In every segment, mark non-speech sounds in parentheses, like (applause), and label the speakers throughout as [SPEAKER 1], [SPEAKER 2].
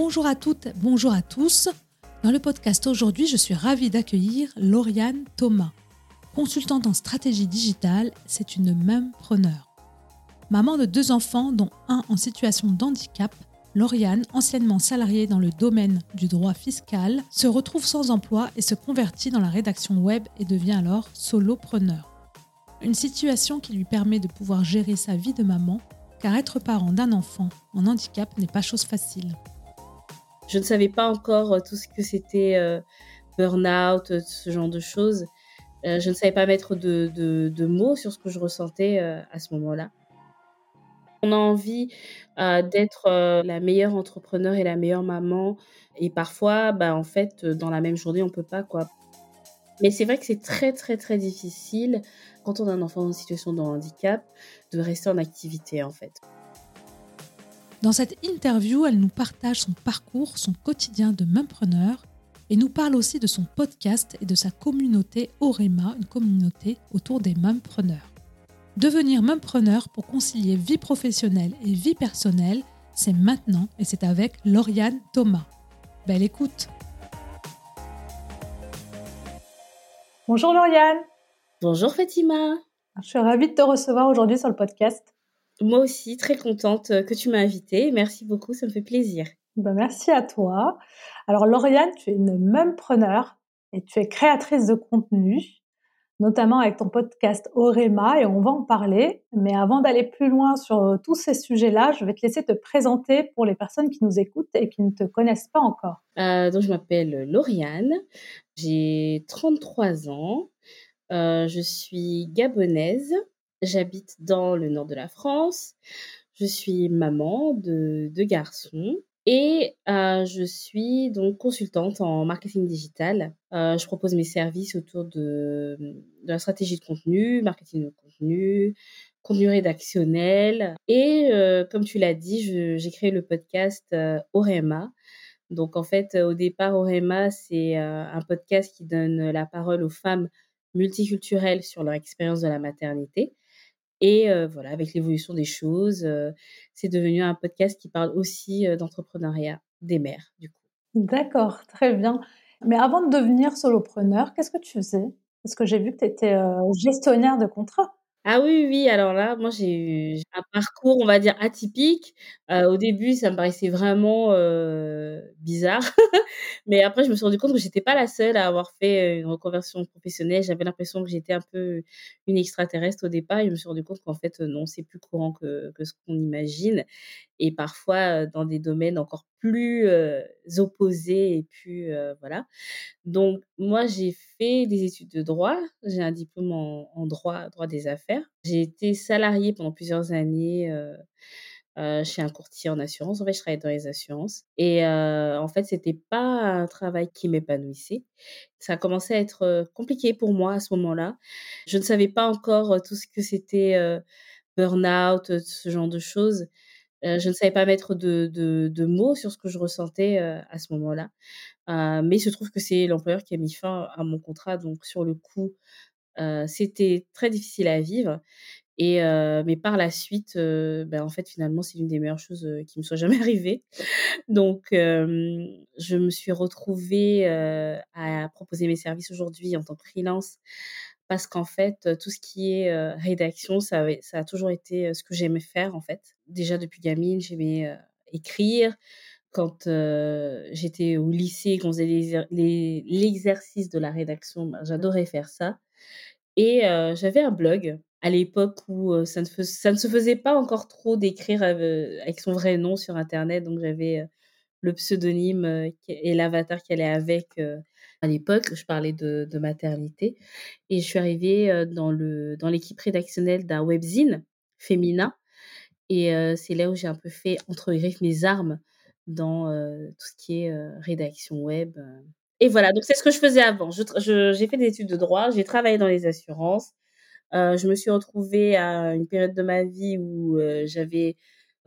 [SPEAKER 1] Bonjour à toutes, bonjour à tous. Dans le podcast aujourd'hui, je suis ravie d'accueillir Lauriane Thomas. Consultante en stratégie digitale, c'est une même preneur. Maman de deux enfants, dont un en situation d'handicap, Lauriane, anciennement salariée dans le domaine du droit fiscal, se retrouve sans emploi et se convertit dans la rédaction web et devient alors solopreneur. Une situation qui lui permet de pouvoir gérer sa vie de maman, car être parent d'un enfant en handicap n'est pas chose facile.
[SPEAKER 2] Je ne savais pas encore euh, tout ce que c'était euh, burn-out, euh, ce genre de choses. je ne savais pas mettre de, mots sur ce que je ressentais à ce moment-là. On a envie d'être la meilleure entrepreneur et la meilleure maman. Et parfois, bah, en fait, dans la même journée, on peut pas, quoi. Mais c'est vrai que c'est très, très, très difficile quand on a un enfant en situation de handicap de rester en activité, en fait.
[SPEAKER 1] Dans cette interview, elle nous partage son parcours, son quotidien de mempreneur et nous parle aussi de son podcast et de sa communauté Orema, une communauté autour des mempreneurs. Devenir mempreneur pour concilier vie professionnelle et vie personnelle, c'est maintenant et c'est avec Lauriane Thomas. Belle écoute Bonjour Lauriane
[SPEAKER 2] Bonjour Fatima
[SPEAKER 1] Je suis ravie de te recevoir aujourd'hui sur le podcast.
[SPEAKER 2] Moi aussi, très contente euh, que tu m'as invitée. Merci beaucoup, ça me fait plaisir.
[SPEAKER 1] Ben, merci à toi. Alors, Lauriane, tu es une mumpreneur et tu es créatrice de contenu, notamment avec ton podcast Orema, et on va en parler. Mais avant d'aller plus loin sur euh, tous ces sujets-là, je vais te laisser te présenter pour les personnes qui nous écoutent et qui ne te connaissent pas encore.
[SPEAKER 2] Euh, donc, je m'appelle Lauriane, j'ai 33 ans, je suis gabonaise. J'habite dans le nord de la France. Je suis maman de deux garçons et euh, je suis donc consultante en marketing digital. Euh, je propose mes services autour de, la stratégie de contenu, marketing de contenu, contenu rédactionnel. Et euh, comme tu l'as dit, j'ai créé le podcast Orema. Donc en fait, au départ, Orema, c'est un podcast qui donne la parole aux femmes multiculturelles sur leur expérience de la maternité. Et voilà, avec l'évolution des choses, c'est devenu un podcast qui parle aussi d'entrepreneuriat des mères, du coup.
[SPEAKER 1] D'accord, très bien. Mais avant de devenir solopreneur, qu'est-ce que tu faisais? Parce que j'ai vu que tu étais gestionnaire de contrat.
[SPEAKER 2] Ah oui, oui, alors là, moi j'ai eu un parcours, on va dire, atypique. au début, ça me paraissait vraiment bizarre, (laughs) mais après, je me suis rendu compte que j'étais pas la seule à avoir fait une reconversion professionnelle. J'avais l'impression que j'étais un peu une extraterrestre au départ et je me suis rendu compte qu'en fait, non, c'est plus courant que, que ce qu'on imagine et parfois dans des domaines encore plus opposés et plus voilà. Donc moi j'ai fait des études de droit, j'ai un diplôme en, droit droit des affaires. J'ai été salariée pendant plusieurs années chez un courtier en assurance. En fait, je travaillais dans les assurances. Et en fait, c'était pas un travail qui m'épanouissait. Ça a commencé à être compliqué pour moi à ce moment-là. Je ne savais pas encore tout ce que c'était burn-out, ce genre de choses je ne savais pas mettre de, mots sur ce que je ressentais à ce moment-là. mais il se trouve que c'est l'employeur qui a mis fin à mon contrat. Donc, sur le coup, c'était très difficile à vivre. Et, mais par la suite, ben, en fait, finalement, c'est l'une des meilleures choses qui me soit jamais (laughs) arrivée. Donc, je me suis retrouvée à proposer mes services aujourd'hui en tant que freelance parce qu'en fait, tout ce qui est rédaction, ça, a toujours été ce que j'aimais faire, en fait. Déjà, depuis gamine, j'aimais écrire. Quand j'étais au lycée, qu'on faisait l'exercice de la rédaction, ben, j'adorais faire ça. Et j'avais un blog à l'époque où ça, ne ça ne se faisait pas encore trop d'écrire avec son vrai nom sur Internet. Donc, j'avais le pseudonyme et l'avatar qui allait avec à l'époque, je parlais de, maternité. Et je suis arrivée dans, le, dans l'équipe rédactionnelle d'un webzine féminin. et heu, c'est là où j'ai un peu fait, entre griffes, «mes armes» dans, heu, tout ce qui est, rédaction web, et voilà, donc c'est ce que je faisais avant. J'ai fait des études de droit, j'ai travaillé dans les assurances, je me suis retrouvée à une période de ma vie où, j'avais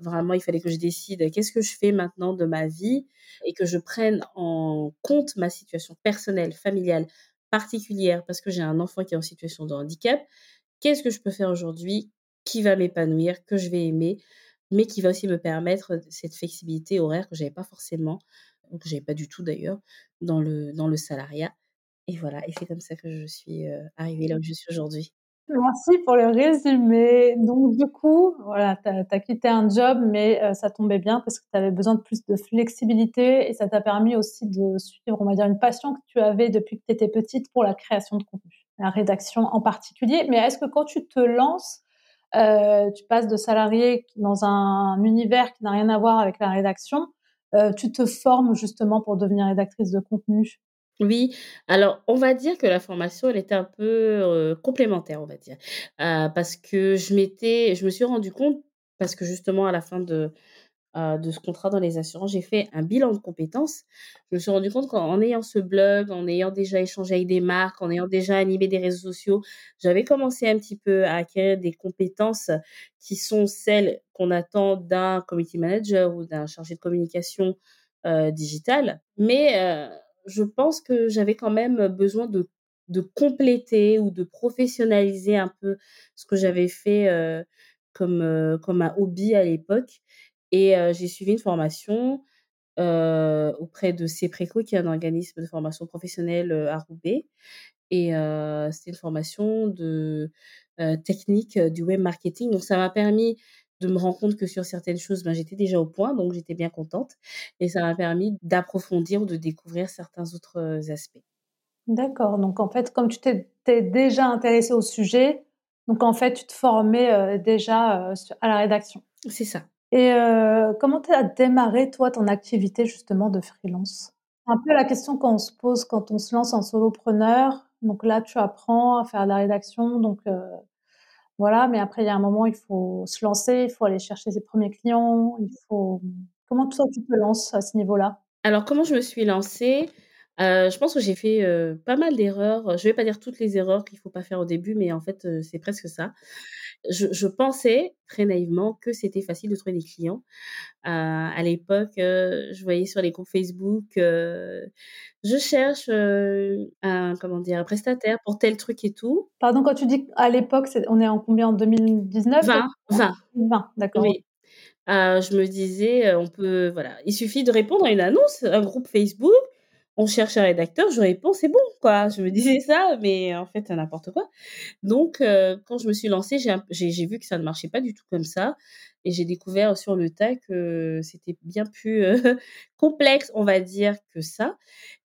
[SPEAKER 2] vraiment il fallait que je décide: «Qu'est-ce que je fais maintenant de ma vie?» et que je prenne en compte ma situation personnelle, familiale, particulière, parce que j'ai un enfant qui est en situation de handicap. Qu'est-ce que je peux faire aujourd'hui qui va m'épanouir, que je vais aimer, mais qui va aussi me permettre cette flexibilité horaire que j'avais pas forcément, que j'avais pas du tout d'ailleurs, dans le dans le salariat et voilà et c'est comme ça que je suis, heu, arrivée là où je suis aujourd'hui.
[SPEAKER 3] Merci pour le résumé. Donc du coup, voilà, tu as quitté un job, mais heu, ça tombait bien parce que tu avais besoin de plus de flexibilité et ça t'a permis aussi de suivre, on va dire, une passion que tu avais depuis que tu étais petite pour la création de contenu, la rédaction en particulier. Mais est-ce que quand tu te lances, heu, tu passes de salarié dans un univers qui n'a rien à voir avec la rédaction, heu, tu te formes justement pour devenir rédactrice de contenu?
[SPEAKER 2] Oui, alors on va dire que la formation, elle était un peu, complémentaire, on va dire. Parce que je m'étais je me suis rendu compte, parce que justement à la fin de, de ce contrat dans les assurances, j'ai fait un bilan de compétences. Je me suis rendu compte qu'en en ayant ce blog, en ayant déjà échangé avec des marques, en ayant déjà animé des réseaux sociaux, j'avais commencé un petit peu à acquérir des compétences qui sont celles qu'on attend d'un community manager ou d'un chargé de communication, heu, digitale. Mais, je pense que j'avais quand même besoin de de compléter ou de professionnaliser un peu ce que j'avais fait, heu, comme, heu, comme un hobby à l'époque et heu, j'ai suivi une formation, auprès de Cepreco qui est un organisme de formation professionnelle, à Roubaix et c'était une formation de, technique, du web marketing. Donc ça m'a permis de me rendre compte que sur certaines choses, ben, j'étais déjà au point, donc j'étais bien contente et ça m'a permis d'approfondir ou de découvrir certains autres, heu, aspects.
[SPEAKER 3] D'accord, donc en fait, comme tu t'étais déjà intéressée au sujet, donc en fait, tu te formais, heu, déjà, su à la rédaction
[SPEAKER 2] C'est ça.
[SPEAKER 3] et comment tu as démarré, toi, ton activité justement de freelance? Un peu la question qu'on se pose quand on se lance en solopreneur. Donc là, tu apprends à faire de la rédaction, donc voilà, mais après il y a un moment, il faut se lancer, il faut aller chercher ses premiers clients, il faut comment toi, tu te lances à ce niveau-là?
[SPEAKER 2] Alors comment je me suis lancée? Heu, je pense que j'ai fait, heu, pas mal d'erreurs. Je vais pas dire toutes les erreurs qu'il faut pas faire au début, mais en fait, heu, c'est presque ça. Je je pensais, très naïvement, que c'était facile de trouver des clients. Heu, à l'époque, heu, je voyais sur les groupes Facebook, heu, je cherche, heu, un comment dire? Un prestataire pour tel truc et tout.
[SPEAKER 3] Pardon, quand tu dis à l'époque, c'est on est en combien? En 2019,
[SPEAKER 2] 20, 20,
[SPEAKER 3] 2020, d'accord.
[SPEAKER 2] oui. Heu, je me disais, heu, on peut voilà, il suffit de répondre à une annonce, un groupe Facebook, on cherche un rédacteur, je réponds, c'est bon, quoi. Je me disais ça, mais en fait, n'importe quoi. Donc heu, quand je me suis lancée, j'ai vu que ça ne marchait pas du tout comme ça et j'ai découvert sur le tas que c'était bien plus, heu, (laughs) complexe, on va dire, que ça.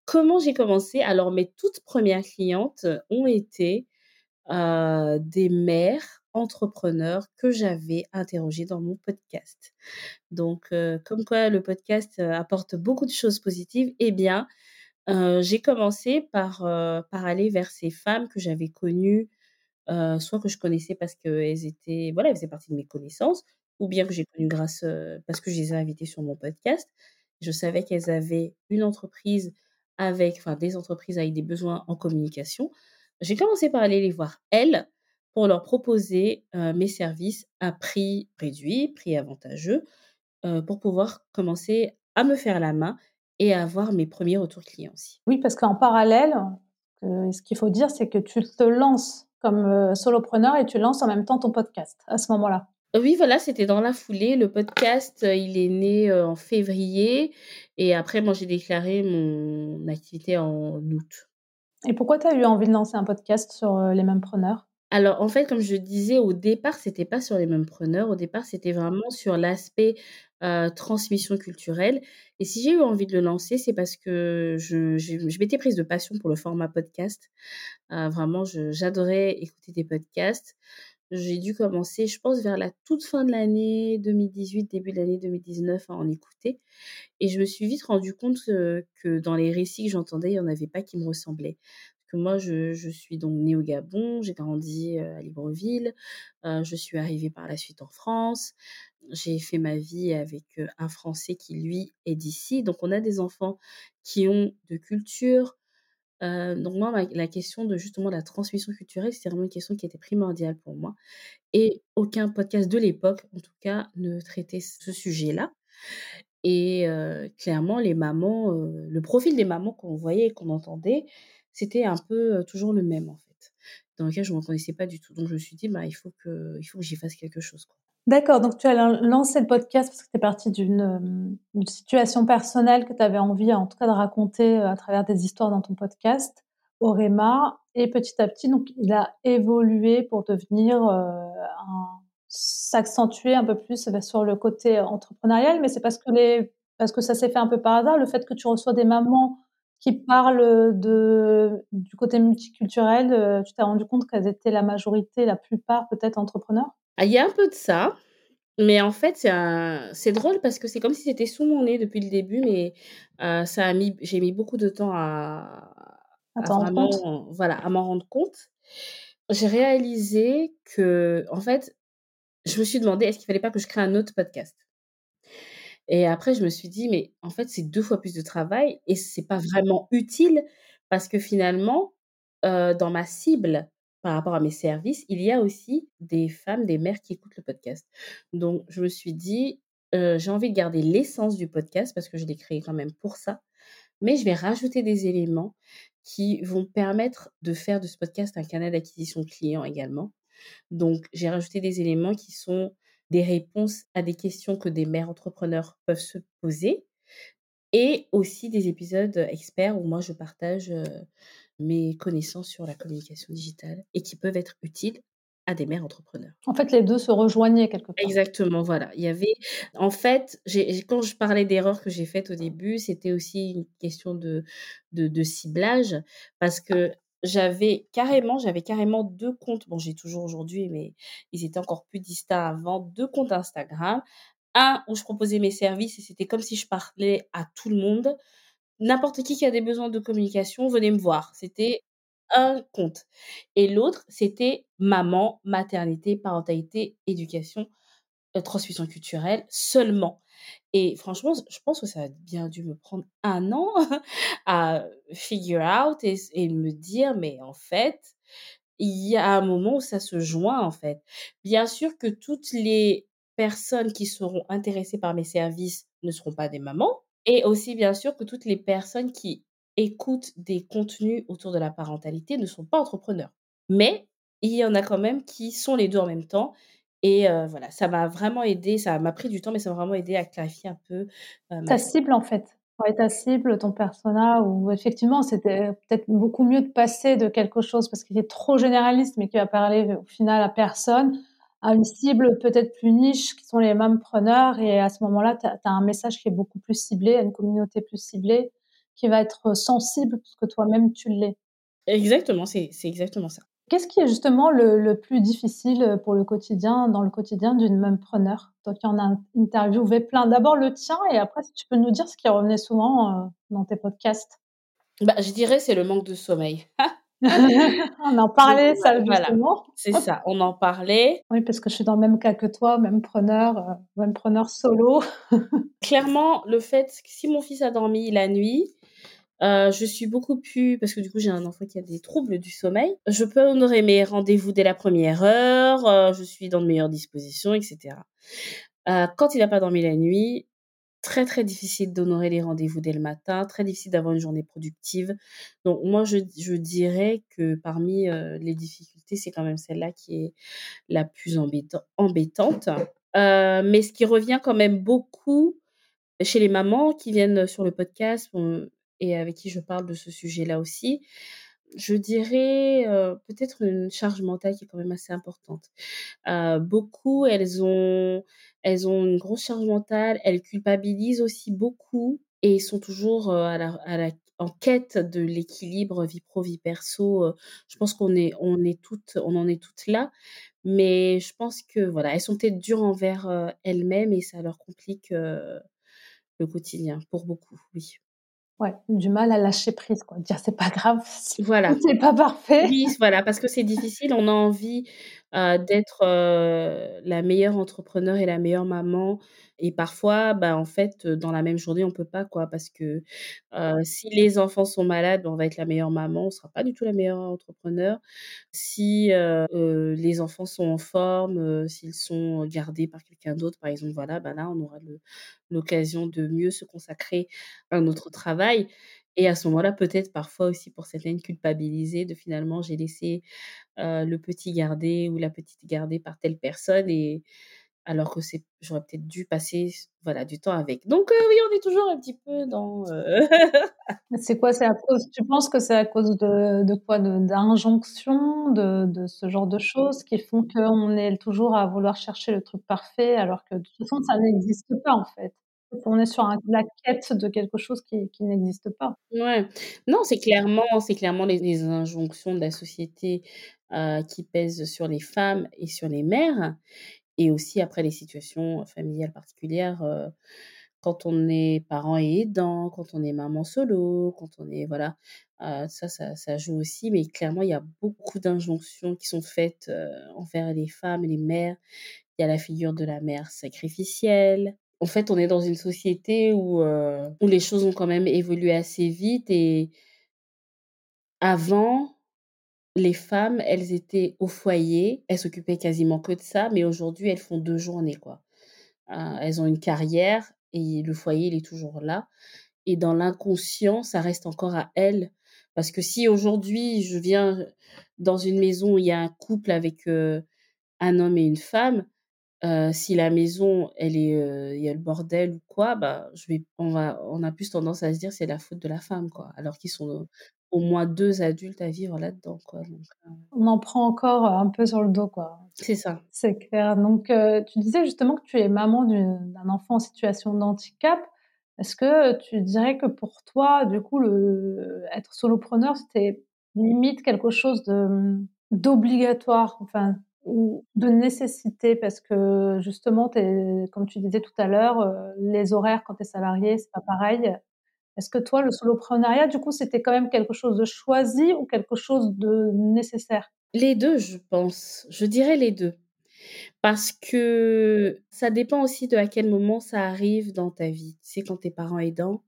[SPEAKER 2] Comment j'ai commencé? Alors mes toutes premières clientes ont été, heu, des mères entrepreneurs que j'avais interrogées dans mon podcast. Donc comme quoi le podcast, apporte beaucoup de choses positives. Eh bien, heu, j'ai commencé par, heu, par aller vers ces femmes que j'avais connues, heu, soit que je connaissais parce qu'elles étaient voilà, elles faisaient partie de mes connaissances ou bien que j'ai connues grâce, heu, parce que je les ai invitées sur mon podcast. Je savais qu'elles avaient une entreprise avec enfin des entreprises avec des besoins en communication. J'ai commencé par aller les voir elles, pour leur proposer, heu, mes services à prix réduit, prix avantageux, heu, pour pouvoir commencer à me faire la main et à avoir mes premiers retours clients aussi.
[SPEAKER 3] Oui, parce qu'en parallèle, heu, ce qu'il faut dire, c'est que tu te lances comme, heu, solopreneur et tu lances en même temps ton podcast, à ce moment-là?
[SPEAKER 2] Oui, voilà, c'était dans la foulée. Le podcast, il est né, en février et après moi j'ai déclaré mon activité en août.
[SPEAKER 3] Et pourquoi tu as eu envie de lancer un podcast sur, les mêmepreneurs?
[SPEAKER 2] Alors, en fait, comme je disais au départ, c'était pas sur les mêmes preneurs. Au départ, c'était vraiment sur l'aspect, transmission culturelle et si j'ai eu envie de le lancer, c'est parce que je m'étais prise de passion pour le format podcast. Vraiment, j'adorais écouter des podcasts. J'ai dû commencer, je pense, vers la toute fin de l'année 2018, début de l'année 2019 à en écouter et je me suis vite rendu compte, que dans les récits que j'entendais, il y en avait pas qui me ressemblaient. Que moi je je suis donc née au Gabon, j'ai grandi, heu, à Libreville, heu, je suis arrivée par la suite en France. J'ai fait ma vie avec, heu, un Français qui lui est d'ici, donc on a des enfants qui ont de culture, donc moi la question de justement la transmission culturelle, c'était vraiment une question qui était primordiale pour moi et aucun podcast de l'époque, en tout cas, ne traitait ce sujet-là et clairement les mamans, le profil des mamans qu'on voyait et qu'on entendait, c'était un peu, toujours le même, en fait, dans lequel je me reconnaissais pas du tout. Donc je me suis dit: «Bah, il faut que il faut que j'y fasse quelque chose, quoi».
[SPEAKER 3] D'accord, donc tu as lan lancé le podcast parce que tu es partie d'une, situation personnelle que tu avais envie, en tout cas, de raconter, à travers des histoires dans ton podcast, Orema et petit à petit, donc il a évolué pour devenir, s'accentuer un peu plus, bah, sur le côté entrepreneurial. Mais c'est parce que les parce que ça s'est fait un peu par hasard, le fait que tu reçois des mamans qui parlent, heu, de du côté multiculturel, heu, tu t'es rendu compte qu'elles étaient la majorité, la plupart peut-être entrepreneurs?
[SPEAKER 2] Ah, il y a un peu de ça, mais en fait, c'est un c'est drôle parce que c'est comme si c'était sous mon nez depuis le début, mais heu, ça a mis j'ai mis beaucoup de temps à
[SPEAKER 3] À compte?
[SPEAKER 2] vraiment, voilà, à m'en rendre compte. J'ai réalisé qu'en fait, je me suis demandé: «Est-ce qu'il fallait pas que je crée un autre podcast?» Et après je me suis dit: «Mais en fait, c'est 2 fois plus de travail et c'est pas vraiment utile» parce que finalement, dans ma cible, par rapport à mes services, il y a aussi des femmes, des mères qui écoutent le podcast. Donc je me suis dit: «Heu, j'ai envie de garder l'essence du podcast parce que je l'ai créé quand même pour ça, mais je vais rajouter des éléments qui vont permettre de faire de ce podcast un canal d'acquisition client également». Donc j'ai rajouté des éléments qui sont des réponses à des questions que des mères entrepreneurs peuvent se poser et aussi des épisodes experts où moi je partage, mes connaissances sur la communication digitale et qui peuvent être utiles à des mères entrepreneurs.
[SPEAKER 3] En fait, les 2 se rejoignaient quelque part?
[SPEAKER 2] Exactement, voilà. Il y avait en fait, quand je parlais d'erreurs que j'ai faites au début, c'était aussi une question de de de ciblage parce que j'avais carrément 2 comptes. Bon, j'ai toujours aujourd'hui, mais ils étaient encore plus distincts avant, 2 comptes Instagram. Un où je proposais mes services et c'était comme si je parlais à tout le monde. N'importe qui qui a des besoins de communication, venez me voir. C'était un compte et l'autre, c'était maman, maternité, parentalité, éducation, heu, transmission culturelle seulement et franchement, je pense que ça a bien dû me prendre 1 an (laughs) à figure out et me dire: «Mais en fait, il y a un moment où ça se joint, en fait». Bien sûr que toutes les personnes qui seront intéressées par mes services ne seront pas des mamans et aussi bien sûr que toutes les personnes qui écoutent des contenus autour de la parentalité ne sont pas entrepreneurs. Mais il y en a quand même qui sont les 2 en même temps et heu, voilà, ça m'a vraiment aidé, ça m'a pris du temps, mais ça m'a vraiment aidé à clarifier un peu, heu, ma
[SPEAKER 3] Ta
[SPEAKER 2] cible.
[SPEAKER 3] en fait. Ouais, ta cible, ton persona où effectivement, c'était peut-être beaucoup mieux de passer de quelque chose parce qu'il est trop généraliste, mais qui va parler au final à personne, à une cible peut-être plus niche qui sont les mompreneurs et à ce moment-là, tu as tu as un message qui est beaucoup plus ciblé, à une communauté plus ciblée, qui va être sensible puisque toi-même tu l'es.
[SPEAKER 2] Exactement, c'est c'est exactement ça.
[SPEAKER 3] Qu'est-ce qui est justement le le plus difficile, heu, pour le quotidien dans le quotidien d'une mompreneur? Toi qui en as interviewé plein. D'abord le tien et après si tu peux nous dire ce qui revenait souvent, heu, dans tes podcasts.
[SPEAKER 2] Bah, je dirais c'est le manque de sommeil. (laughs) (laughs)
[SPEAKER 3] On en parlait ça
[SPEAKER 2] voilà,
[SPEAKER 3] justement.
[SPEAKER 2] c'est ça, on en parlait.
[SPEAKER 3] Oui, parce que je suis dans le même cas que toi, mompreneur, heu, mompreneur solo. (laughs)
[SPEAKER 2] Clairement, le fait que si mon fils a dormi la nuit, heu, je suis beaucoup plus parce que du coup, j'ai un enfant qui a des troubles du sommeil. Je peux honorer mes rendez-vous dès la 1re heure, heu, je suis dans de meilleures dispositions et cetera. Heu, quand il a pas dormi la nuit, très, très difficile d'honorer les rendez-vous dès le matin, très difficile d'avoir une journée productive. Donc moi, je je dirais que parmi, les difficultés, c'est quand même celle-là qui est la plus embêtan embêtante. Mais ce qui revient quand même beaucoup chez les mamans qui viennent sur le podcast, et avec qui je parle de ce sujet-là aussi, je dirais, peut-être une charge mentale qui est quand même assez importante. Beaucoup, elles ont elles ont une grosse charge mentale, elles culpabilisent aussi beaucoup et sont toujours, à la à la en quête de l'équilibre vie pro, vie perso, je pense qu'on est on est toutes on en est toutes là, mais je pense que voilà, elles sont peut-être dures envers, elles-mêmes et ça leur complique, le quotidien pour beaucoup, oui.
[SPEAKER 3] Ouais, du mal à lâcher prise quoi, dire: «C'est pas grave si
[SPEAKER 2] Voilà. (laughs)
[SPEAKER 3] tout est pas parfait».
[SPEAKER 2] Oui, voilà, parce que c'est difficile, on a envie, heu, d'être, heu, la meilleure entrepreneur et la meilleure maman et parfois, bah, en fait, heu, dans la même journée, on peut pas quoi, parce que, si les enfants sont malades, bah, on va être la meilleure maman, on sera pas du tout la meilleure entrepreneur. Si, les enfants sont en forme, s'ils sont gardés par quelqu'un d'autre, par exemple, voilà, bah, là, on aura l'occasion de mieux se consacrer à notre travail et à ce moment-là, peut-être parfois aussi pour certaines culpabiliser de finalement j'ai laissé, le petit gardé ou la petite gardée par telle personne et alors que c'est j'aurais peut-être dû passer voilà, du temps avec. Donc oui, on est toujours un petit peu dans,
[SPEAKER 3] c'est quoi? C'est à cause tu penses que c'est à cause de quoi? D'injonctions, de de ce genre de choses qui font qu'on est toujours à vouloir chercher le truc parfait alors que de toute façon ça n'existe pas en fait? On est sur la quête de quelque chose qui n'existe pas.
[SPEAKER 2] Ouais. Non, c'est clairement c'est clairement les injonctions de la société, heu, qui pèsent sur les femmes et sur les mères et aussi après les situations familiales particulières, heu, quand on est parent et aidant, quand on est maman solo, quand on est voilà, heu, ça ça ça joue aussi, mais clairement, il y a beaucoup d'injonctions qui sont faites, envers les femmes, les mères. Il y a la figure de la mère sacrificielle. En fait, on est dans une société où, heu, où les choses ont quand même évolué assez vite et avant, les femmes, elles étaient au foyer, elles s'occupaient quasiment que de ça, mais aujourd'hui, elles font 2 journées, quoi. Heu, elles ont une carrière et le foyer, il est toujours là et dans l'inconscient, ça reste encore à elles. Parce que si aujourd'hui, je viens dans une maison où il y a un couple avec, heu, un homme et une femme, heu, si la maison, elle est, heu, il y a le bordel ou quoi, bah, je vais on va on a plus tendance à se dire: «C'est la faute de la femme», quoi, alors qu'ils sont au moins 2 adultes à vivre là-dedans, quoi, donc heu
[SPEAKER 3] On en prend encore, heu, un peu sur le dos, quoi.
[SPEAKER 2] C'est ça.
[SPEAKER 3] C'est clair. Donc heu, tu disais justement que tu es maman d'une d'un enfant en situation de handicap. Est-ce que tu dirais que pour toi, du coup, le être solopreneur, c'était limite quelque chose de, mmh, d'obligatoire, enfin, de nécessité? Parce que justement, comme tu disais tout à l'heure, heu, les horaires quand tu es salarié, c'est pas pareil. Est-ce que toi, le solopreneuriat, du coup, c'était quand même quelque chose de choisi ou quelque chose de nécessaire?
[SPEAKER 2] Les 2, je pense. Je dirais les 2. Parce que ça dépend aussi de à quel moment ça arrive dans ta vie. Tu sais, quand tu es parent aidant,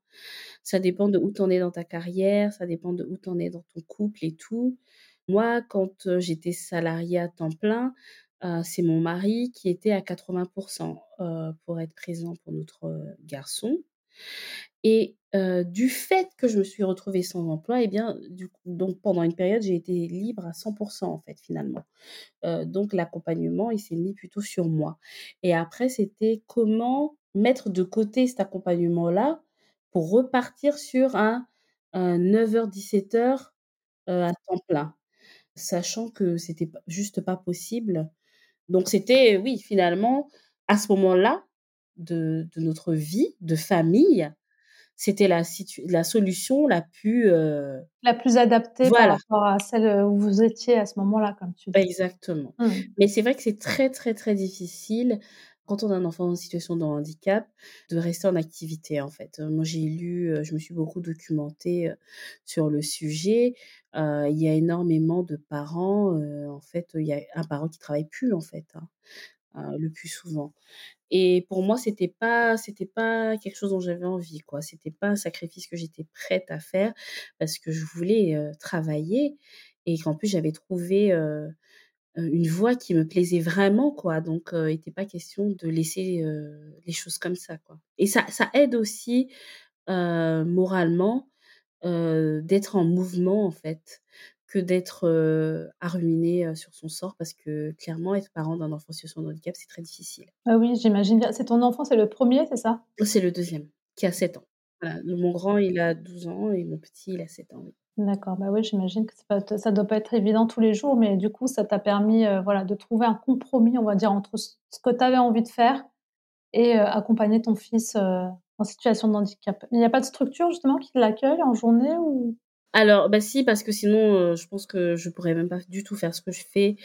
[SPEAKER 2] ça dépend de où tu en es dans ta carrière, ça dépend de où tu en es dans ton couple et tout. Moi, quand, heu, j'étais salariée à temps plein, heu, c'est mon mari qui était à 80 heu, pour être présent pour notre, heu, garçon et heu, du fait que je me suis retrouvée sans emploi et bien, donc pendant une période, j'ai été libre à 100 en fait, finalement. Heu, donc l'accompagnement, il s'est mis plutôt sur moi et après c'était comment mettre de côté cet accompagnement-là pour repartir sur un un 9:00-17:00, heu, à temps plein. Sachant que c'était juste pas possible. Donc c'était, oui, finalement, à ce moment-là de de notre vie de famille, c'était la la solution la plus, heu
[SPEAKER 3] La plus adaptée par
[SPEAKER 2] voilà.
[SPEAKER 3] rapport à celle, où vous étiez à ce moment-là, comme tu dis.
[SPEAKER 2] Exactement.
[SPEAKER 3] Mmh.
[SPEAKER 2] Mais c'est vrai que c'est très, très, très difficile quand on a un enfant en situation de handicap, de rester en activité, en fait. Heu, moi, j'ai lu, heu, je me suis beaucoup documentée, heu, sur le sujet. Il y a énormément de parents, en fait, il y a un parent qui travaille plus, en fait, hein, le plus souvent et pour moi, c'était pas c'était pas quelque chose dont j'avais envie, quoi. C'était pas un sacrifice que j'étais prête à faire parce que je voulais, travailler et qu'en plus j'avais trouvé, une voie qui me plaisait vraiment, quoi, donc heu, il était pas question de laisser, heu, les choses comme ça, quoi et ça ça aide aussi, moralement, d'être en mouvement, en fait, que d'être, à ruminer, sur son sort parce que clairement être parent d'un enfant en situation de handicap, c'est très difficile.
[SPEAKER 3] Ah oui, j'imagine bien. C'est ton enfant, c'est le 1er, c'est ça?
[SPEAKER 2] C'est le 2e qui a 7 ans. Voilà, mon grand, il a 12 ans et mon petit, il a 7 ans, oui.
[SPEAKER 3] D'accord, bah, oui, j'imagine que ça doit pas être évident tous les jours, mais du coup, ça t'a permis, heu, voilà, de trouver un compromis, on va dire, entre ce que tu avais envie de faire et heu, accompagner ton fils, heu, en situation de handicap. Il y a pas de structure justement qui l'accueille en journée ou?
[SPEAKER 2] Alors, bah, si, parce que sinon, je pense que je pourrais même pas du tout faire ce que je fais,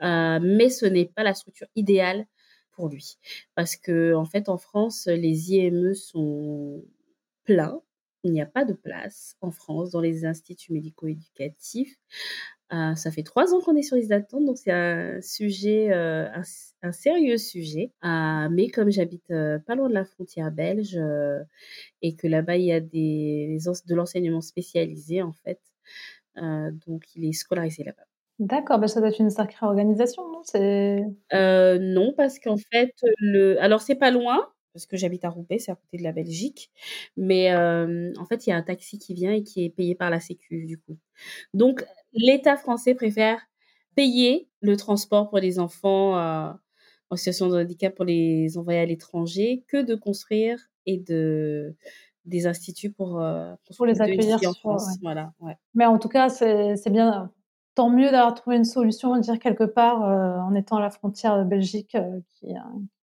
[SPEAKER 2] mais ce n'est pas la structure idéale pour lui. Parce qu'en fait, en France, les IME sont pleins il n'y a pas de place en France dans les instituts médico-éducatifs. Heu, ça fait 3 ans qu'on est sur liste d'attente, donc c'est un sujet, heu, un sérieux sujet. Heu, mais comme j'habite, pas loin de la frontière belge, et que là-bas, il y a des de l'enseignement spécialisé, en fait, donc il est scolarisé là-bas.
[SPEAKER 3] D'accord, bah, ça doit être une sacrée organisation, non? C'est
[SPEAKER 2] Heu, non, parce qu'en fait, le alors c'est pas loin, parce que j'habite à Roubaix, c'est à côté de la Belgique, mais hem, en fait, il y a un taxi qui vient et qui est payé par la sécu, du coup. Donc l'État français préfère payer le transport pour les enfants, heu, en situation de handicap pour les envoyer à l'étranger, que de construire et de des instituts pour, Pour
[SPEAKER 3] les accueillir
[SPEAKER 2] en
[SPEAKER 3] ouais.
[SPEAKER 2] France. Voilà, ouais.
[SPEAKER 3] Mais en tout cas, c'est bien, tant mieux d'avoir trouvé une solution, dire quelque part, en étant à la frontière, heu, Belgique, qui,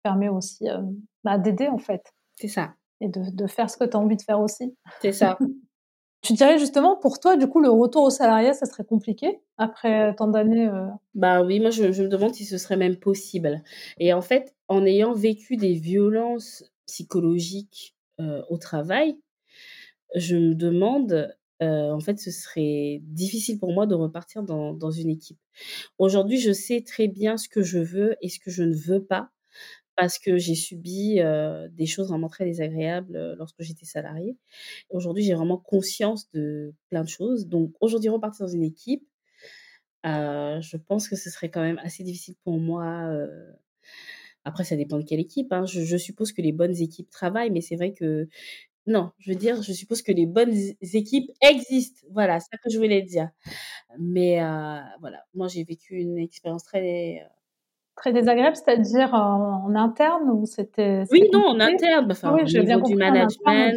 [SPEAKER 3] permet aussi, heu, bah, d'aider, en fait
[SPEAKER 2] C'est ça.
[SPEAKER 3] et de de faire ce que tu as envie de faire aussi.
[SPEAKER 2] C'est ça. (laughs)
[SPEAKER 3] Tu dirais justement, pour toi, du coup, le retour au salariat, ça serait compliqué après tant d'années, heu
[SPEAKER 2] Bah, oui, moi, je je me demande si ce serait même possible et en fait, en ayant vécu des violences psychologiques, heu, au travail, je me demande, heu, en fait, ce serait difficile pour moi de repartir dans dans une équipe. Aujourd'hui, je sais très bien ce que je veux et ce que je ne veux pas parce que j'ai subi, des choses vraiment très désagréables, lorsque j'étais salariée. Aujourd'hui, j'ai vraiment conscience de plein de choses, donc aujourd'hui, repartir dans une équipe, je pense que ce serait quand même assez difficile pour moi, après ça dépend de quelle équipe, hein. Je je suppose que les bonnes équipes travaillent, mais c'est vrai que non, je veux dire, je suppose que les bonnes équipes existent. Voilà, c'est ça que je voulais dire. Mais voilà, moi j'ai vécu une expérience très,
[SPEAKER 3] Très désagréable, c'est-à-dire en en interne ou c'était
[SPEAKER 2] Oui, non, en interne, enfin
[SPEAKER 3] oui,
[SPEAKER 2] au niveau du
[SPEAKER 3] au
[SPEAKER 2] management,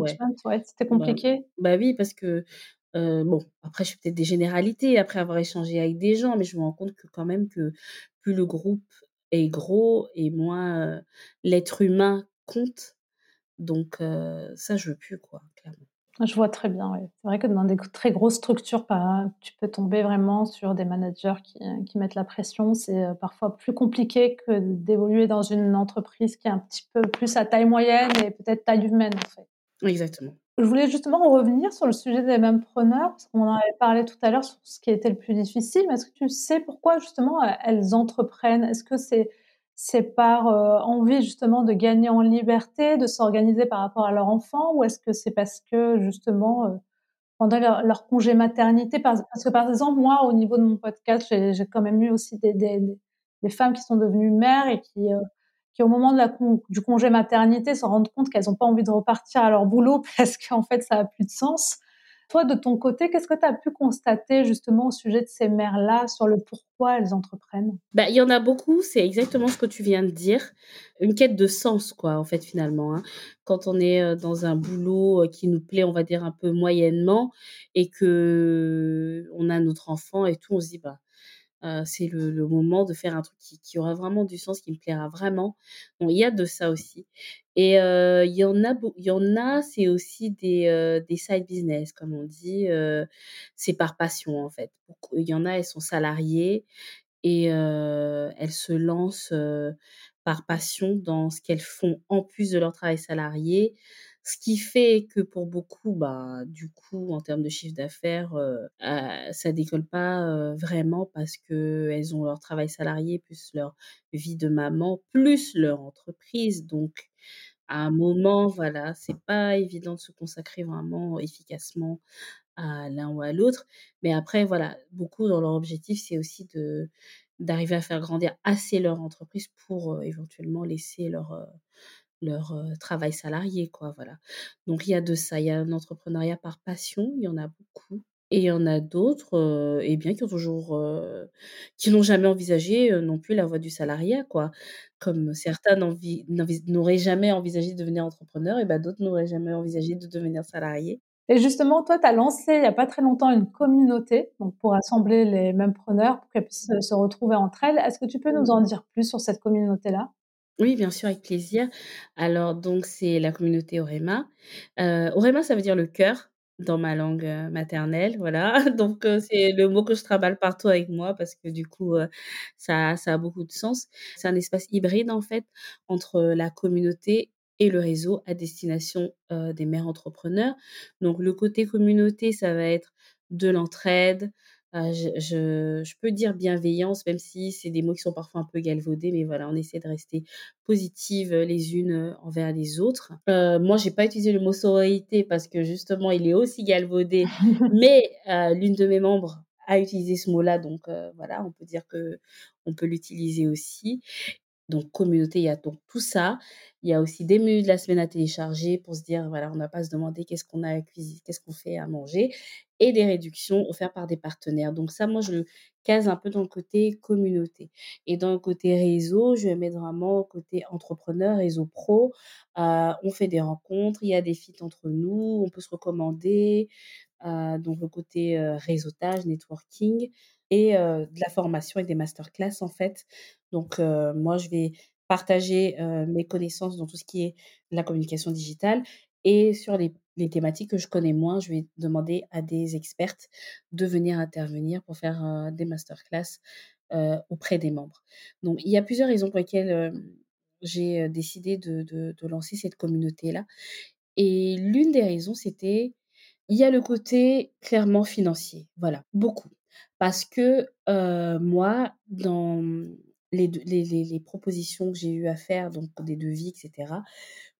[SPEAKER 2] ouais.
[SPEAKER 3] c'était
[SPEAKER 2] Bah
[SPEAKER 3] compliqué?
[SPEAKER 2] bah, oui, parce que, heu, bon, après je fais peut-être des généralités après avoir échangé avec des gens, mais je me rends compte que quand même que plus le groupe est gros et moins, heu, l'être humain compte. Donc ça, je veux plus, quoi, clairement.
[SPEAKER 3] Je vois très bien. C'est vrai que dans des très grosses structures, tu peux tomber vraiment sur des managers qui, mettent la pression. C'est, heu, parfois plus compliqué que d'évoluer dans une entreprise qui est un petit peu plus à taille moyenne et peut-être taille humaine, en fait.
[SPEAKER 2] Exactement.
[SPEAKER 3] Je voulais justement revenir sur le sujet des mêmes-preneurs, parce qu'on en avait parlé tout à l'heure sur ce qui était le plus difficile, mais est-ce que tu sais pourquoi justement, elles entreprennent? Est-ce que c'est c'est par, heu, envie justement de gagner en liberté, de s'organiser par rapport à leur enfant? Ou est-ce que c'est parce que justement, heu, pendant leur congé maternité parce que par exemple, moi, au niveau de mon podcast, j'ai quand même eu aussi des des des femmes qui sont devenues mères et qui, heu, qui au moment de la con du congé maternité se rendent compte qu'elles ont pas envie de repartir à leur boulot (laughs) parce qu'en fait, ça a plus de sens. Toi, de ton côté, qu'est-ce que tu as pu constater justement au sujet de ces mères-là, sur le pourquoi elles entreprennent?
[SPEAKER 2] Bah, il y en a beaucoup, c'est exactement ce que tu viens de dire. Une quête de sens, quoi, en fait, finalement, hein. Quand on est, heu, dans un boulot, heu, qui nous plaît, on va dire un peu moyennement et qu'on a notre enfant et tout, on se dit: «Bah, c'est le moment de faire un truc qui aura vraiment du sens, qui me plaira vraiment». Bon, il y a de ça aussi et il y en a a, c'est aussi des, des side business comme on dit, c'est par passion, en fait. Il y en a, elles sont salariées et elles se lancent, par passion dans ce qu'elles font en plus de leur travail salarié. Ce qui fait que pour beaucoup, bah, du coup, en termes de chiffre d'affaires, heu heu, ça décolle pas, heu, vraiment parce qu'elles ont leur travail salarié, plus leur vie de maman, plus leur entreprise. Donc à un moment, voilà, c'est pas évident de se consacrer vraiment efficacement à l'un ou à l'autre. Mais après, voilà, beaucoup dans leur objectif, c'est aussi de d'arriver à faire grandir assez leur entreprise pour, heu, éventuellement laisser leur, leur, travail salarié, quoi, voilà. Donc il y a de ça, il y a un entrepreneuriat par passion, il y en a beaucoup et il y en a d'autres, et bien qui ont toujours, qui n'ont jamais envisagé, non plus la voie du salariat, quoi. Comme certains n'envi n'envis n'auraient jamais envisagé de devenir entrepreneur et bah, d'autres n'auraient jamais envisagé de devenir salarié.
[SPEAKER 3] Et justement, toi, tu as lancé il y a pas très longtemps une communauté, donc pour rassembler les mêmes-preneurs, pour qu'elles puissent, heu, se retrouver entre elles. Est-ce que tu peux nous en dire plus sur cette communauté-là?
[SPEAKER 2] Oui, bien sûr, avec plaisir. Alors donc c'est la communauté Orema. Heu, Orema, ça veut dire le cœur dans ma langue, heu, maternelle, (laughs) voilà. Donc heu, c'est le mot que je trimballe partout avec moi parce que du coup, ça ça a beaucoup de sens. C'est un espace hybride, en fait, entre la communauté et le réseau à destination des mères entrepreneurs. Donc le côté communauté, ça va être de l'entraide, je, je, peux dire bienveillance, même si c'est des mots qui sont parfois un peu galvaudés, mais voilà, on essaie de rester positives les unes envers les autres. Euh, moi, j'ai pas utilisé le mot sororité parce que justement, il est aussi galvaudé, (laughs) mais l'une de mes membres a utilisé ce mot-là, donc voilà, on peut dire que on peut l'utiliser aussi. Donc, communauté, il y a donc tout ça. Il y a aussi des menus de la semaine à télécharger pour se dire, voilà, on n'a pas à se demander qu'est-ce qu'on a à cuisiner, qu'est-ce qu'on fait à manger, et des réductions offertes par des partenaires. Donc ça, moi, je le case un peu dans le côté communauté. Et dans le côté réseau, je vais mettre vraiment côté entrepreneur, réseau pro. Euh, on fait des rencontres, il y a des feats entre nous, on peut se recommander. Euh, donc le côté euh, réseautage, networking et de la formation et des masterclass en fait. Donc moi, je vais partager mes connaissances dans tout ce qui est la communication digitale et sur les, les, thématiques que je connais moins, je vais demander à des expertes de venir intervenir pour faire des masterclass auprès des membres. Donc il y a plusieurs raisons pour lesquelles j'ai décidé de, de, de lancer cette communauté-là. Et l'une des raisons, c'était, il y a le côté clairement financier. Voilà, beaucoup. Parce que moi, dans les, propositions que j'ai eu à faire, donc des devis, etc.,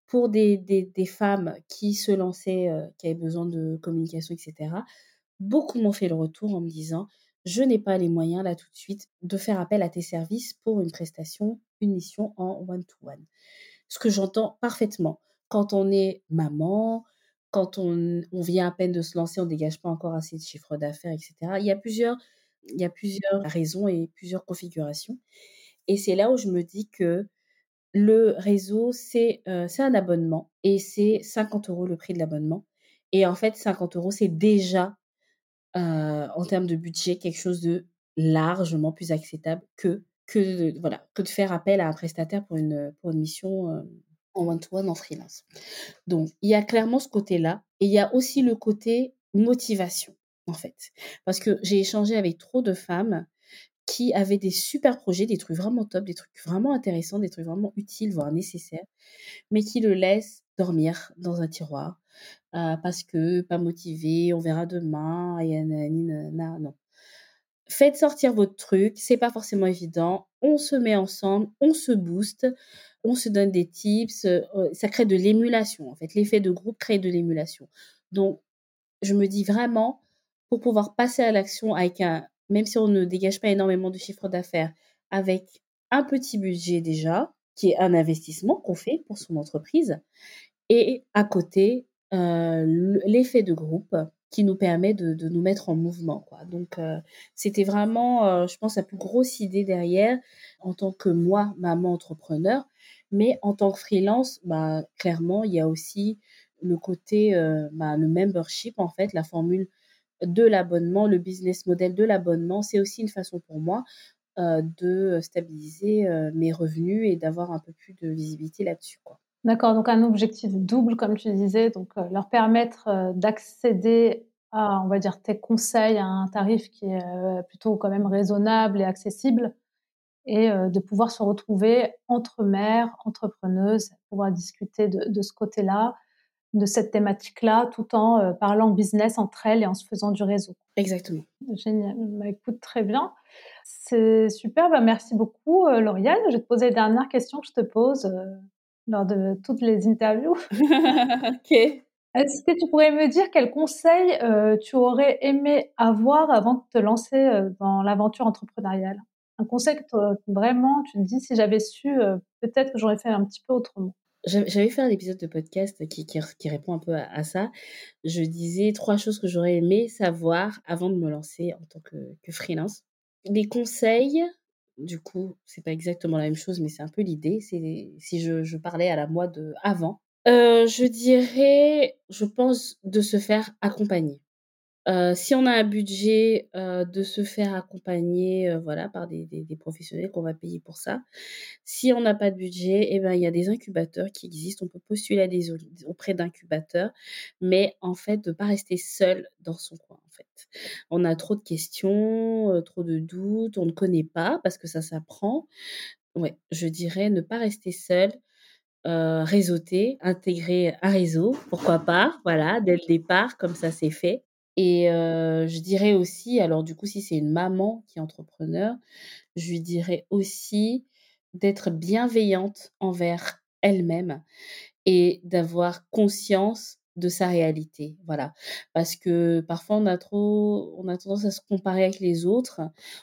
[SPEAKER 2] pour des, femmes qui se lançaient, qui avaient besoin de communication, etc., beaucoup m'ont fait le retour en me disant je n'ai pas les moyens là tout de suite de faire appel à tes services pour une prestation, une mission en one-to-one. Ce que j'entends parfaitement. Quand on est maman, quand on, on, vient à peine de se lancer, on ne dégage pas encore assez de chiffre d'affaires, etc. Il y a plusieurs, il y a plusieurs raisons et plusieurs configurations. Et c'est là où je me dis que le réseau, c'est euh, un abonnement et c'est 50 euros le prix de l'abonnement. Et en fait, 50 euros, c'est déjà, euh, en termes de budget, quelque chose de largement plus acceptable que, que, de, voilà, que de faire appel à un prestataire pour une, pour une mission euh, en one-to-one, en freelance. Donc, il y a clairement ce côté-là. Et il y a aussi le côté motivation, en fait. Parce que j'ai échangé avec trop de femmes qui avaient des super projets, des trucs vraiment top, des trucs vraiment intéressants, des trucs vraiment utiles, voire nécessaires, mais qui le laissent dormir dans un tiroir euh, parce que pas motivé, on verra demain, et non. Faites sortir votre truc, c'est pas forcément évident. On se met ensemble, on se booste, on se donne des tips, euh, ça crée de l'émulation en fait. L'effet de groupe crée de l'émulation. Donc, je me dis vraiment, pour pouvoir passer à l'action avec un, même si on ne dégage pas énormément de chiffre d'affaires, avec un petit budget déjà, qui est un investissement qu'on fait pour son entreprise, et à côté, euh, l'effet de groupe qui nous permet de, nous mettre en mouvement. Donc, euh, c'était vraiment, euh, je pense, la plus grosse idée derrière, en tant que moi, maman entrepreneur, mais en tant que freelance, bah, clairement, il y a aussi le côté, bah, le membership, en fait, la formule de l'abonnement, le business model de l'abonnement, c'est aussi une façon pour moi euh, de stabiliser euh, mes revenus et d'avoir un peu plus de visibilité là-dessus.
[SPEAKER 3] D'accord, donc un objectif double, comme tu disais, donc euh, leur permettre d'accéder à, on va dire, tes conseils à un tarif qui est plutôt quand même raisonnable et accessible, et de pouvoir se retrouver entre mères, entrepreneuses, pouvoir discuter de ce côté-là, de cette thématique-là, tout en euh, parlant business entre elles et en se faisant du réseau.
[SPEAKER 2] Exactement.
[SPEAKER 3] Génial. Bah, écoute, très bien. C'est super. Bah, merci beaucoup, euh, Lauriane. Je vais te poser les dernières questions que je te pose euh, lors de toutes les interviews. (laughs)
[SPEAKER 2] ok.
[SPEAKER 3] Est-ce que tu pourrais me dire quel conseil tu aurais aimé avoir avant de te lancer dans l'aventure entrepreneuriale? Un conseil que vraiment, tu te dis, si j'avais su, peut-être que j'aurais fait un petit peu autrement.
[SPEAKER 2] J'avais fait un épisode de podcast qui, qui, répond un peu à, ça. Je disais trois choses que j'aurais aimé savoir avant de me lancer en tant que, freelance. Les conseils, du coup, c'est pas exactement la même chose, mais c'est un peu l'idée. C'est si je, je, parlais à la moi de avant. Euh, je dirais, je pense, de se faire accompagner. Euh, si on a un budget, euh, de se faire accompagner, euh, voilà, par des des des professionnels qu'on va payer pour ça. Si on n'a pas de budget eh ben, il y a des incubateurs qui existent. On peut postuler à des auprès d'incubateurs, mais en fait, de pas rester seul dans son coin, en fait. On a trop de questions, trop de doutes, on ne connaît pas parce que ça s'apprend. Ouais, je dirais ne pas rester seul, heu, réseauter, intégrer un réseau, pourquoi pas, voilà, dès le départ, comme ça c'est fait et je dirais aussi alors du coup, si c'est une maman qui est entrepreneur, je lui dirais aussi d'être bienveillante envers elle-même et d'avoir conscience de sa réalité, voilà. Parce que parfois on a trop on a tendance à se comparer avec les autres.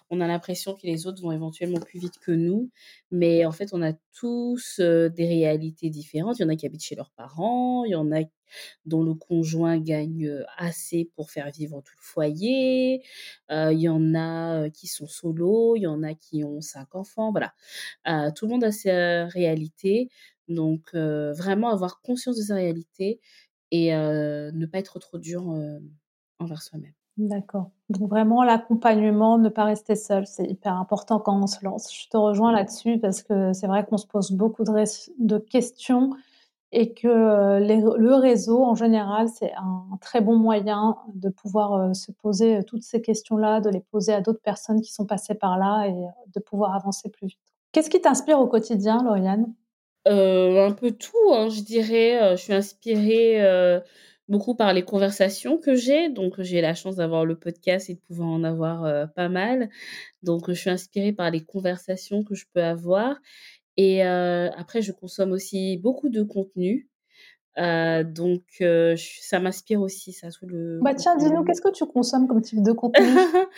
[SPEAKER 2] On a l'impression que les autres vont éventuellement plus vite que nous, mais en fait, on a tous, des réalités différentes. Il y en a qui habitent chez leurs parents, il y en a dont le conjoint gagne, assez pour faire vivre tout le foyer, il y en a, qui sont solos, il y en a qui ont 5 enfants, voilà. Tout le monde a sa réalité, donc vraiment avoir conscience de sa réalité et ne pas être trop dur, envers soi-même.
[SPEAKER 3] D'accord. Donc vraiment l'accompagnement, ne pas rester seul, c'est hyper important quand on se lance. Je te rejoins là-dessus parce que c'est vrai qu'on se pose beaucoup de questions et que, les le réseau en général, c'est un très bon moyen de pouvoir, se poser, toutes ces questions-là, de les poser à d'autres personnes qui sont passées par là et de pouvoir avancer plus vite. Qu'est-ce qui t'inspire au quotidien, Lauriane?
[SPEAKER 2] Heu, un peu tout, hein, je dirais, heu, je suis inspirée, heu, beaucoup par les conversations que j'ai, donc j'ai la chance d'avoir le podcast et de pouvoir en avoir, pas mal. Donc, je suis inspirée par les conversations que je peux avoir. Et après je consomme aussi beaucoup de contenu, heu, donc heu, ch ça m'inspire aussi ça, tout le
[SPEAKER 3] Bah, tiens, dis-nous,
[SPEAKER 2] contenu
[SPEAKER 3] qu'est-ce que tu consommes comme type de contenu? (laughs)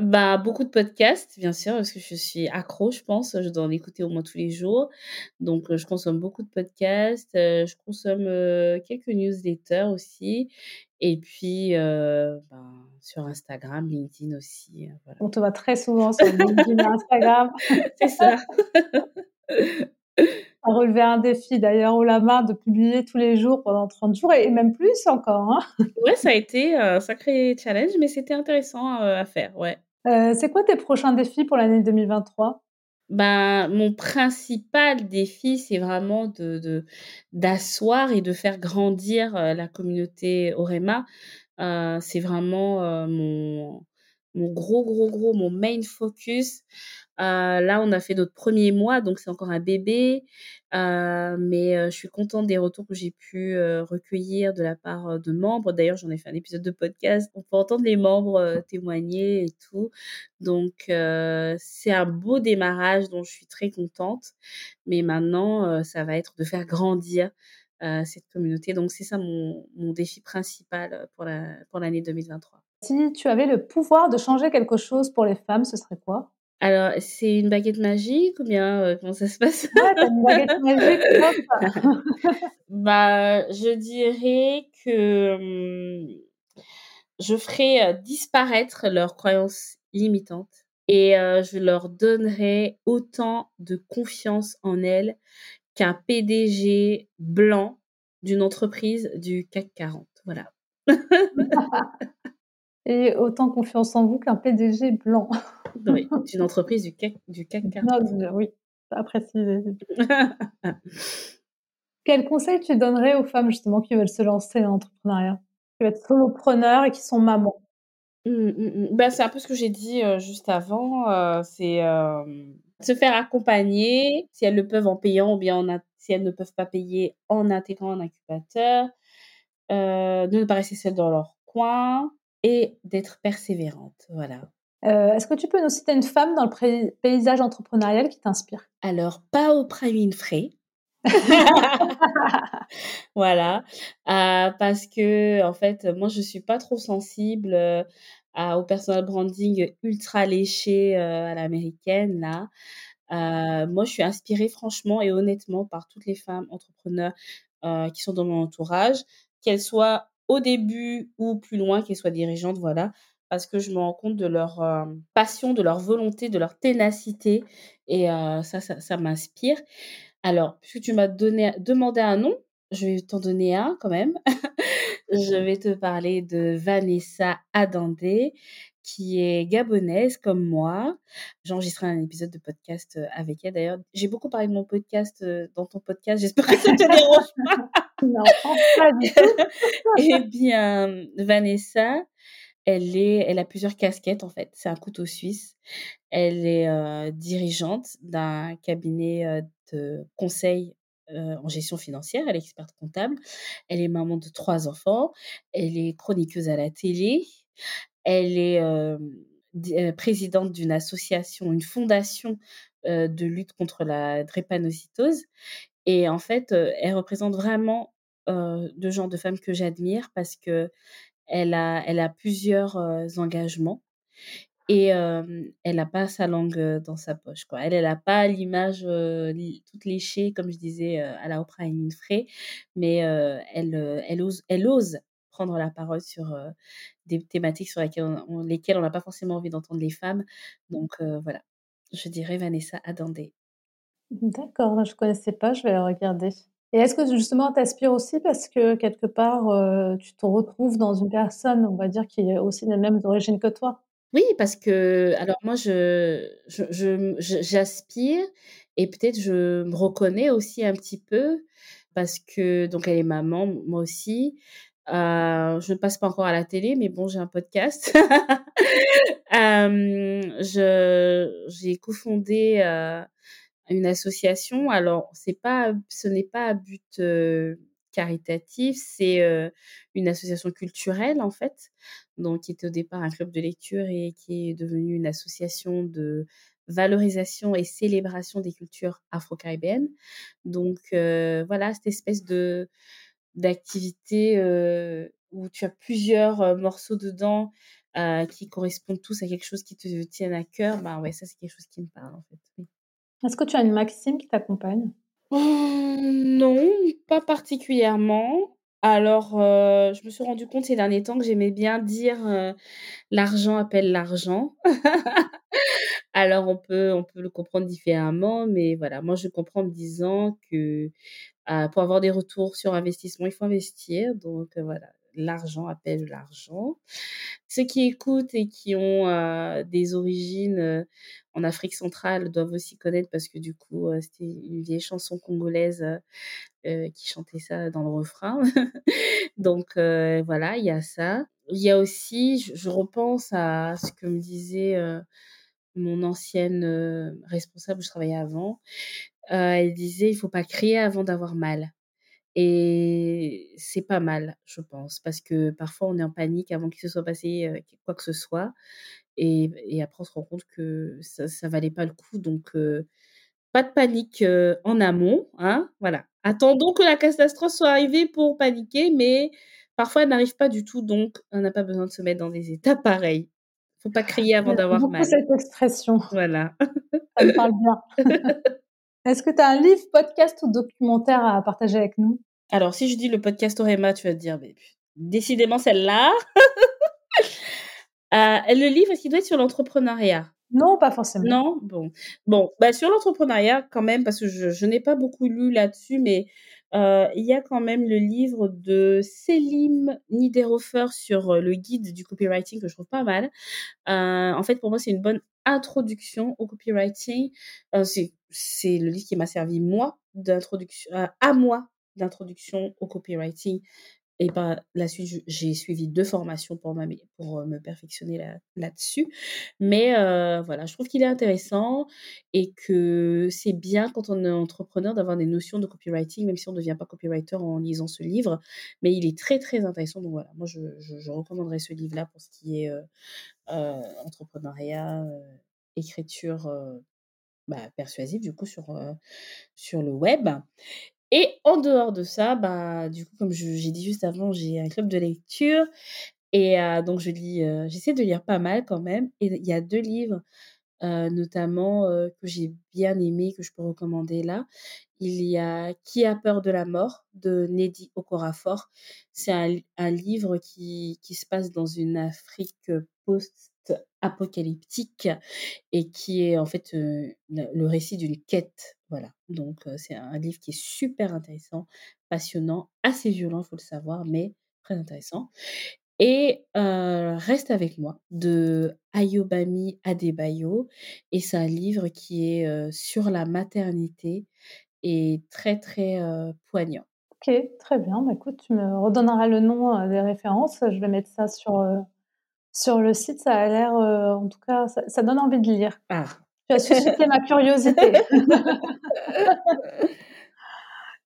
[SPEAKER 2] Bah, beaucoup de podcasts, bien sûr, parce que je suis accro, je pense. Je dois en écouter au moins tous les jours. Donc, je consomme beaucoup de podcasts, je consomme, quelques newsletters aussi et puis, ben, sur Instagram, LinkedIn aussi, voilà.
[SPEAKER 3] On te voit très souvent sur LinkedIn et Instagram. (laughs)
[SPEAKER 2] C'est ça. (laughs)
[SPEAKER 3] À relever un défi d'ailleurs haut la main de publier tous les jours pendant 30 jours et même plus encore, hein. (laughs)
[SPEAKER 2] Ouais, ça a été un sacré challenge, mais c'était intéressant, heu, à faire, ouais.
[SPEAKER 3] Heu, c'est quoi tes prochains défis pour l'année 2023?
[SPEAKER 2] Ben, mon principal défi, c'est vraiment de d'asseoir et de faire grandir, la communauté Orema. C'est vraiment, mon mon gros, gros, gros, mon main focus. Heu, là, on a fait notre 1er mois, donc c'est encore un bébé, heu, mais heu, je suis contente des retours que j'ai pu, recueillir de la part, de membres. D'ailleurs, j'en ai fait un épisode de podcast. On peut entendre les membres, heu, témoigner et tout. Donc c'est un beau démarrage dont je suis très contente. Mais maintenant, ça va être de faire grandir, cette communauté. Donc c'est ça mon mon défi principal, pour la pour l'année 2023.
[SPEAKER 3] Si tu avais le pouvoir de changer quelque chose pour les femmes, ce serait quoi?
[SPEAKER 2] Alors, c'est une baguette magique ou bien, heu, comment ça se passe?
[SPEAKER 3] Ouais, tu as une baguette magique, (laughs) hop!
[SPEAKER 2] Bah, je dirais que, mmh, je ferais, heu, disparaître leurs croyances limitantes et heu, je leur donnerais autant de confiance en elles qu'un PDG blanc d'une entreprise du CAC 40, voilà. (laughs)
[SPEAKER 3] Et autant confiance en vous qu'un PDG blanc.
[SPEAKER 2] Oui, d'une entreprise du CAC du CAC 40.
[SPEAKER 3] oui, à préciser. (laughs) Quel conseil tu donnerais aux femmes justement qui veulent se lancer dans l'entrepreneuriat? Qui veulent être solopreneurs et qui sont mamans?
[SPEAKER 2] Mmh, mmh. Bah, c'est un peu ce que j'ai dit, heu, juste avant, heu, c'est, hem, se faire accompagner, si elles le peuvent en payant ou bien en in si elles ne peuvent pas payer, en intégrant un incubateur, de ne pas rester seules dans leur coin et d'être persévérantes, voilà.
[SPEAKER 3] Heu, est-ce que tu peux nous citer une femme dans le paysage entrepreneurial qui t'inspire?
[SPEAKER 2] Alors, pas Oprah Winfrey. (laughs) Voilà, heu, parce qu'en fait, moi, je suis pas trop sensible, heu, à au personal branding ultra léché, à l'américaine là. Moi, je suis inspirée franchement et honnêtement par toutes les femmes entrepreneurs, qui sont dans mon entourage, qu'elles soient au début ou plus loin, qu'elles soient dirigeantes, voilà. Parce que je me rends compte de leur, hem, passion, de leur volonté, de leur ténacité et heu, ça ça ça m'inspire. Alors, puisque tu m'as donné demandé un nom, je vais t'en donner un quand même. (laughs) Je vais te parler de Vanessa Adandé, qui est gabonaise comme moi. J'ai enregistré un épisode de podcast, heu, avec elle d'ailleurs. J'ai beaucoup parlé de mon podcast, dans ton podcast, j'espère que ça te (laughs) dérange pas?
[SPEAKER 3] Non, pas du tout. (laughs)
[SPEAKER 2] Eh bien, Vanessa, elle a plusieurs casquettes en fait, c'est un couteau suisse. Elle est, heu, dirigeante d'un cabinet, heu, de conseil, en gestion financière, elle est experte comptable, elle est maman de trois enfants, elle est chroniqueuse à la télé, elle est présidente d'une association, une fondation de lutte contre la drépanocytose. Et en fait, elle représente vraiment de genre de femme que j'admire parce que elle a, elle a plusieurs engagements et elle n'a pas sa langue dans sa poche. Quoi. Elle n'a pas l'image toute léchée, comme je disais à la Oprah Winfrey, mais elle, elle, ose, elle ose prendre la parole sur des thématiques sur lesquelles on n'a pas forcément envie d'entendre les femmes. Donc voilà, je dirais Vanessa Adandé.
[SPEAKER 3] D'accord, je ne connaissais pas, je vais la regarder. Et est-ce que justement t'aspires aussi parce que quelque part, tu te retrouves dans une personne, on va dire, qui est aussi des mêmes origines que toi?
[SPEAKER 2] Oui, parce que alors moi je j'aspire et peut-être je me reconnais aussi un petit peu parce que donc elle est maman, moi aussi. Euh, je ne passe pas encore à la télé, mais bon, j'ai un podcast. (laughs) je j'ai cofondé euh, une association. Alors, c'est pas, ce n'est pas à but euh, caritatif, c'est une association culturelle en fait, donc qui était au départ un club de lecture et qui est devenu une association de valorisation et célébration des cultures afro-caribéennes. Donc voilà, cette espèce de d'activité où tu as plusieurs morceaux dedans qui correspondent tous à quelque chose qui te tienne à cœur, bah ouais, ça c'est quelque chose qui me parle en fait.
[SPEAKER 3] Est-ce que tu as une maxime qui t'accompagne?
[SPEAKER 2] Mmh, non, pas particulièrement. Alors, je me suis rendu compte ces derniers temps que j'aimais bien dire, «L'argent appelle l'argent». (laughs) Alors on peut on peut le comprendre différemment, mais voilà, moi je comprends en me disant que, pour avoir des retours sur investissement, il faut investir donc voilà, l'argent appelle l'argent. Ceux qui écoutent et qui ont des origines en Afrique centrale doivent aussi connaître parce que du coup, c'était une vieille chanson congolaise qui chantait ça dans le refrain. (laughs) Donc voilà, il y a ça. Il y a aussi, je, repense à ce que me disait mon ancienne responsable où je travaillais avant. elle disait, il faut pas crier avant d'avoir mal. Et c'est pas mal, je pense, parce que parfois on est en panique avant qu'il se soit passé quoi que ce soit. Et, après, on se rend compte que ça ne valait pas le coup. Donc, pas de panique en amont. Hein, voilà. Attendons que la catastrophe soit arrivée pour paniquer, mais parfois elle n'arrive pas du tout. Donc, on n'a pas besoin de se mettre dans des états pareils. faut pas crier avant d'avoir mal.
[SPEAKER 3] cette expression.
[SPEAKER 2] Voilà. (laughs)
[SPEAKER 3] Ça me parle bien. (laughs) Est-ce que tu as un livre, podcast ou documentaire à partager avec nous?
[SPEAKER 2] Alors, si je dis le podcast Orema, tu vas te dire, mais décidément celle-là. (laughs) Euh, le livre, est-ce qu'il doit être sur l'entrepreneuriat?
[SPEAKER 3] Non, pas forcément.
[SPEAKER 2] Non? Bon. Bon, bah, sur l'entrepreneuriat, quand même, parce que je, n'ai pas beaucoup lu là-dessus, mais euh, il y a quand même le livre de Selim Niederhofer sur euh, le guide du copywriting que je trouve pas mal. en fait, pour moi, c'est une bonne introduction au copywriting. c'est le livre qui m'a servi, moi, d'introduction, à moi, d'introduction au copywriting et par la suite, j'ai suivi deux formations pour, pour me perfectionner là-dessus. Mais voilà, je trouve qu'il est intéressant et que c'est bien quand on est entrepreneur d'avoir des notions de copywriting, même si on ne devient pas copywriter en lisant ce livre. Mais il est très, très intéressant. Donc voilà, moi, je, je, recommanderais ce livre-là pour ce qui est entrepreneuriat, écriture bah, persuasive, du coup, sur, sur le web. Et en dehors de ça, bah, du coup, comme j'ai dit juste avant, j'ai un club de lecture. Et donc, je lis, j'essaie de lire pas mal quand même. Et il y a deux livres, notamment, que j'ai bien aimé, que je peux recommander là. Il y a Qui a peur de la mort de Neddy Okorafor. C'est un, un, livre qui, qui se passe dans une Afrique post apocalyptique et qui est en fait le récit d'une quête. Voilà. Donc c'est un livre qui est super intéressant, passionnant, assez violent, faut le savoir, mais très intéressant. Et Reste avec moi de Ayobami Adebayo. Et c'est un livre qui est sur la maternité et très très poignant.
[SPEAKER 3] Ok, très bien. Bah, écoute, tu me redonneras le nom des références. Je vais mettre ça sur, sur le site, ça a l'air, en tout cas, ça, donne envie de lire. Ah. Tu as suscité ma curiosité. (laughs)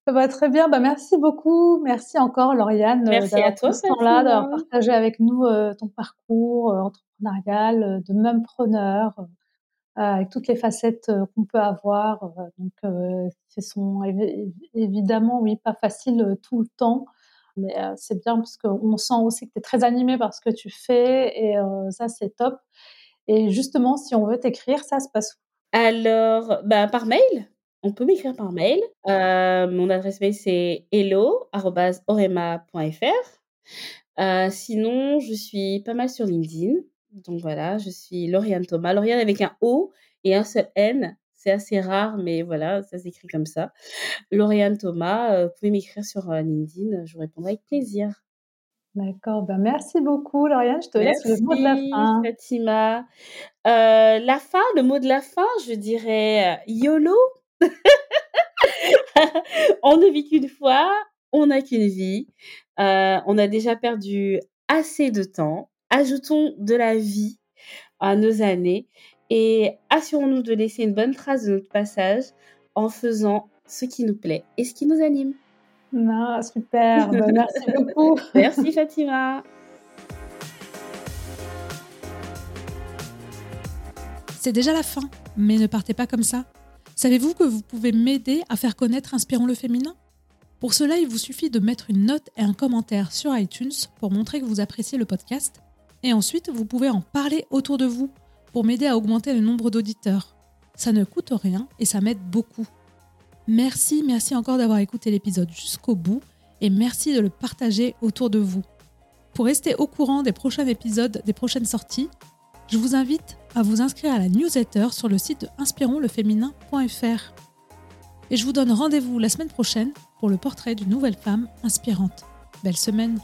[SPEAKER 3] Ça va très bien. Bah, merci beaucoup. Merci encore, Lauriane,
[SPEAKER 2] Merci à toi,
[SPEAKER 3] là d'avoir partagé avec nous ton parcours entrepreneurial de même preneur, avec toutes les facettes qu'on peut avoir. donc, ce sont évidemment, oui, pas facile tout le temps. Mais c'est bien parce qu'on sent aussi que tu es très animée par ce que tu fais et ça, c'est top. Et justement, si on veut t'écrire, ça se passe où?
[SPEAKER 2] Alors, bah, par mail. On peut m'écrire par mail. mon adresse mail, c'est hello.orema.fr. sinon, je suis pas mal sur LinkedIn. Donc voilà, je suis Lauriane Thomas. Lauriane avec un O et un seul N. C'est assez rare, mais voilà, ça s'écrit comme ça. Lauriane Thomas, vous pouvez m'écrire sur LinkedIn, je vous répondrai avec plaisir.
[SPEAKER 3] D'accord, ben merci beaucoup Lauriane, je te laisse le mot de la fin.
[SPEAKER 2] Fatima. la fin, le mot de la fin, je dirais YOLO. (laughs) on ne vit qu'une fois, on n'a qu'une vie. on a déjà perdu assez de temps. Ajoutons de la vie à nos années et assurons-nous de laisser une bonne trace de notre passage en faisant ce qui nous plaît et ce qui nous anime.
[SPEAKER 3] Non, super, bah, merci beaucoup. (laughs)
[SPEAKER 2] Merci Fatima.
[SPEAKER 3] C'est déjà la fin, mais ne partez pas comme ça. Savez-vous que vous pouvez m'aider à faire connaître Inspirons le féminin? Pour cela, il vous suffit de mettre une note et un commentaire sur iTunes pour montrer que vous appréciez le podcast. Et ensuite, vous pouvez en parler autour de vous pour m'aider à augmenter le nombre d'auditeurs. Ça ne coûte rien et ça m'aide beaucoup. Merci, merci encore d'avoir écouté l'épisode jusqu'au bout et merci de le partager autour de vous. Pour rester au courant des prochains épisodes, des prochaines sorties, je vous invite à vous inscrire à la newsletter sur le site de inspironsleféminin.fr. Et je vous donne rendez-vous la semaine prochaine pour le portrait d'une nouvelle femme inspirante. Belle semaine